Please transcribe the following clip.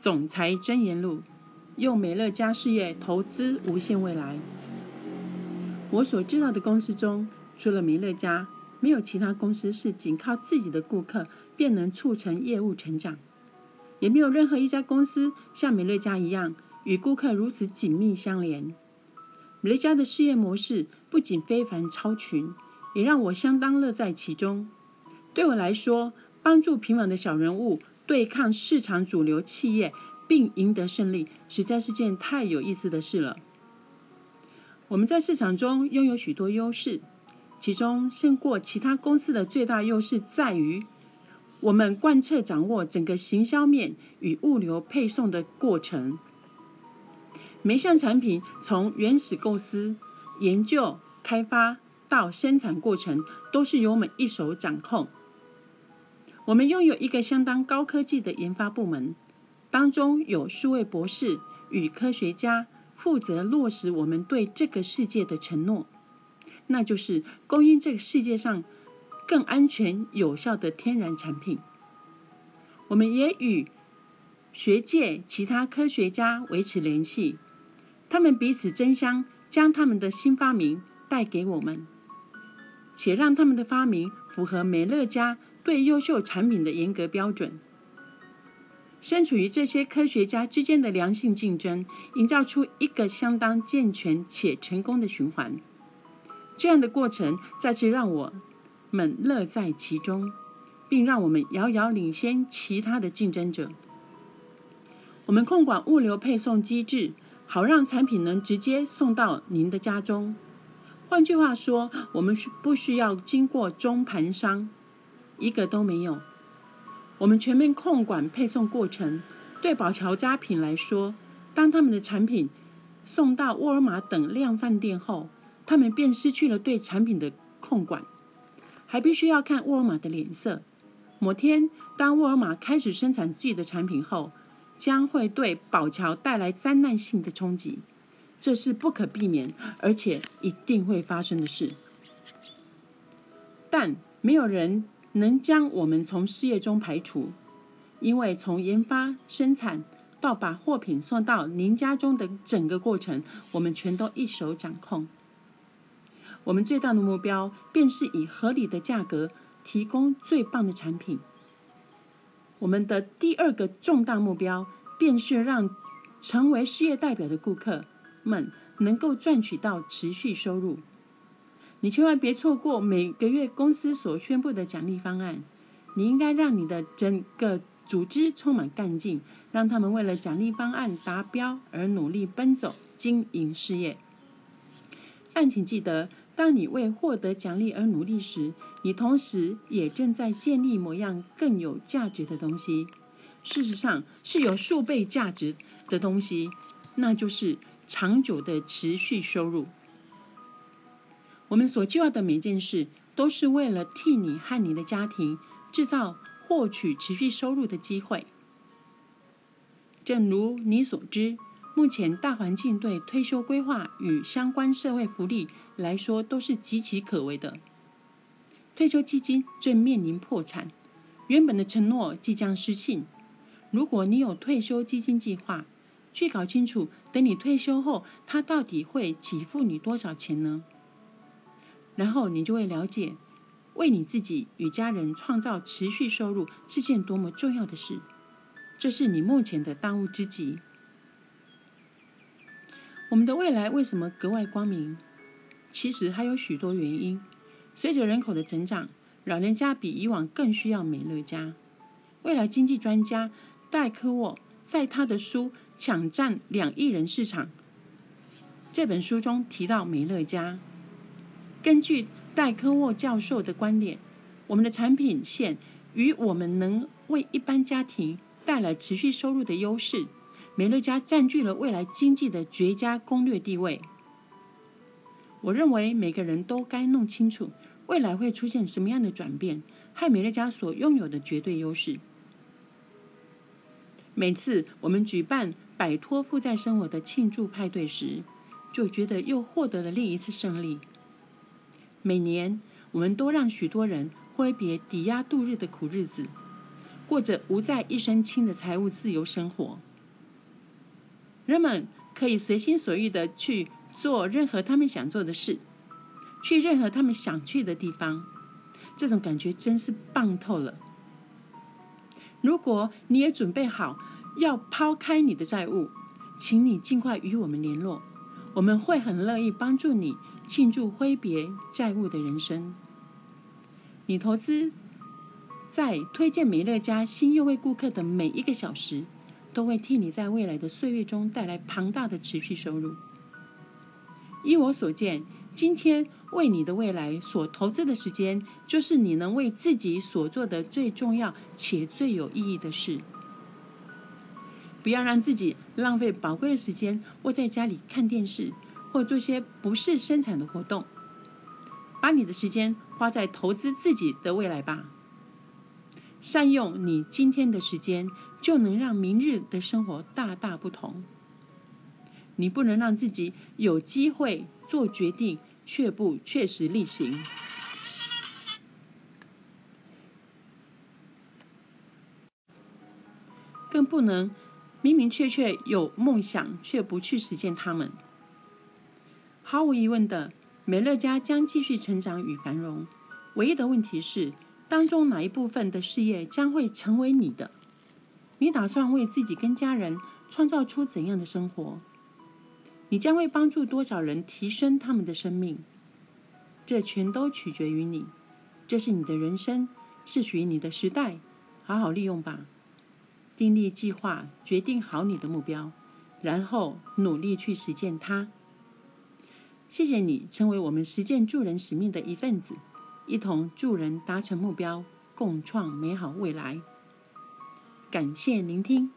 总裁真言录：用美乐家事业投资无限未来。我所知道的公司中，除了美乐家，没有其他公司是仅靠自己的顾客便能促成业务成长，也没有任何一家公司像美乐家一样与顾客如此紧密相连。美乐家的事业模式不仅非凡超群，也让我相当乐在其中。对我来说，帮助平凡的小人物。对抗市场主流企业并赢得胜利，实在是件太有意思的事了。我们在市场中拥有许多优势，其中胜过其他公司的最大优势在于，我们贯彻掌握整个行销面与物流配送的过程。每项产品从原始构思、研究、开发到生产过程，都是由我们一手掌控。我们拥有一个相当高科技的研发部门，当中有数位博士与科学家负责落实我们对这个世界的承诺，那就是供应这个世界上更安全有效的天然产品。我们也与学界其他科学家维持联系，他们彼此争相将他们的新发明带给我们，且让他们的发明符合美乐家。对优秀产品的严格标准，身处于这些科学家之间的良性竞争，营造出一个相当健全且成功的循环。这样的过程再次让我们乐在其中，并让我们遥遥领先其他的竞争者。我们控管物流配送机制，好让产品能直接送到您的家中。换句话说，我们需不需要经过中盘商？一个都没有。我们全面控管配送过程。对宝乔家品来说，当他们的产品送到沃尔玛等量贩店后，他们便失去了对产品的控管，还必须要看沃尔玛的脸色。某天，当沃尔玛开始生产自己的产品后，将会对宝乔带来灾难性的冲击。这是不可避免，而且一定会发生的事。但没有人。能将我们从事业中排除，因为从研发、生产到把货品送到您家中的整个过程，我们全都一手掌控。我们最大的目标便是以合理的价格提供最棒的产品。我们的第二个重大目标便是让成为事业代表的顾客们能够赚取到持续收入。你千万别错过每个月公司所宣布的奖励方案。你应该让你的整个组织充满干劲，让他们为了奖励方案达标而努力奔走经营事业。但请记得，当你为获得奖励而努力时，你同时也正在建立某样更有价值的东西。事实上，是有数倍价值的东西，那就是长久的持续收入。我们所计划的每件事，都是为了替你和你的家庭制造获取持续收入的机会。正如你所知，目前大环境对退休规划与相关社会福利来说都是岌岌可危的。退休基金正面临破产，原本的承诺即将失信。如果你有退休基金计划，去搞清楚，等你退休后，它到底会给付你多少钱呢？然后你就会了解，为你自己与家人创造持续收入是件多么重要的事。这是你目前的当务之急。我们的未来为什么格外光明？其实还有许多原因。随着人口的增长，老人家比以往更需要美乐家。未来经济专家戴科沃在他的书《抢占两亿人市场》这本书中提到美乐家。根据戴科沃教授的观点，我们的产品线与我们能为一般家庭带来持续收入的优势，美乐家占据了未来经济的绝佳攻略地位。我认为每个人都该弄清楚未来会出现什么样的转变，和美乐家所拥有的绝对优势。每次我们举办摆脱负债生活的庆祝派对时，就觉得又获得了另一次胜利。每年，我们都让许多人挥别抵押度日的苦日子，过着无债一身轻的财务自由生活。人们可以随心所欲的去做任何他们想做的事，去任何他们想去的地方。这种感觉真是棒透了。如果你也准备好要抛开你的债务，请你尽快与我们联络，我们会很乐意帮助你庆祝挥别债务的人生。你投资在推荐美乐家新优惠顾客的每一个小时，都会替你在未来的岁月中带来庞大的持续收入。依我所见，今天为你的未来所投资的时间，就是你能为自己所做的最重要且最有意义的事。不要让自己浪费宝贵的时间，窝在家里看电视，或做些不是生产的活动。把你的时间花在投资自己的未来吧。善用你今天的时间，就能让明日的生活大大不同。你不能让自己有机会做决定，却不确实力行，更不能明明确确有梦想，却不去实现它们。毫无疑问的，美乐家将继续成长与繁荣。唯一的问题是，当中哪一部分的事业将会成为你的？你打算为自己跟家人创造出怎样的生活？你将会帮助多少人提升他们的生命？这全都取决于你。这是你的人生，是属于你的时代，好好利用吧。订立计划，决定好你的目标，然后努力去实践它。谢谢你成为我们实践助人使命的一份子，一同助人达成目标，共创美好未来。感谢聆听。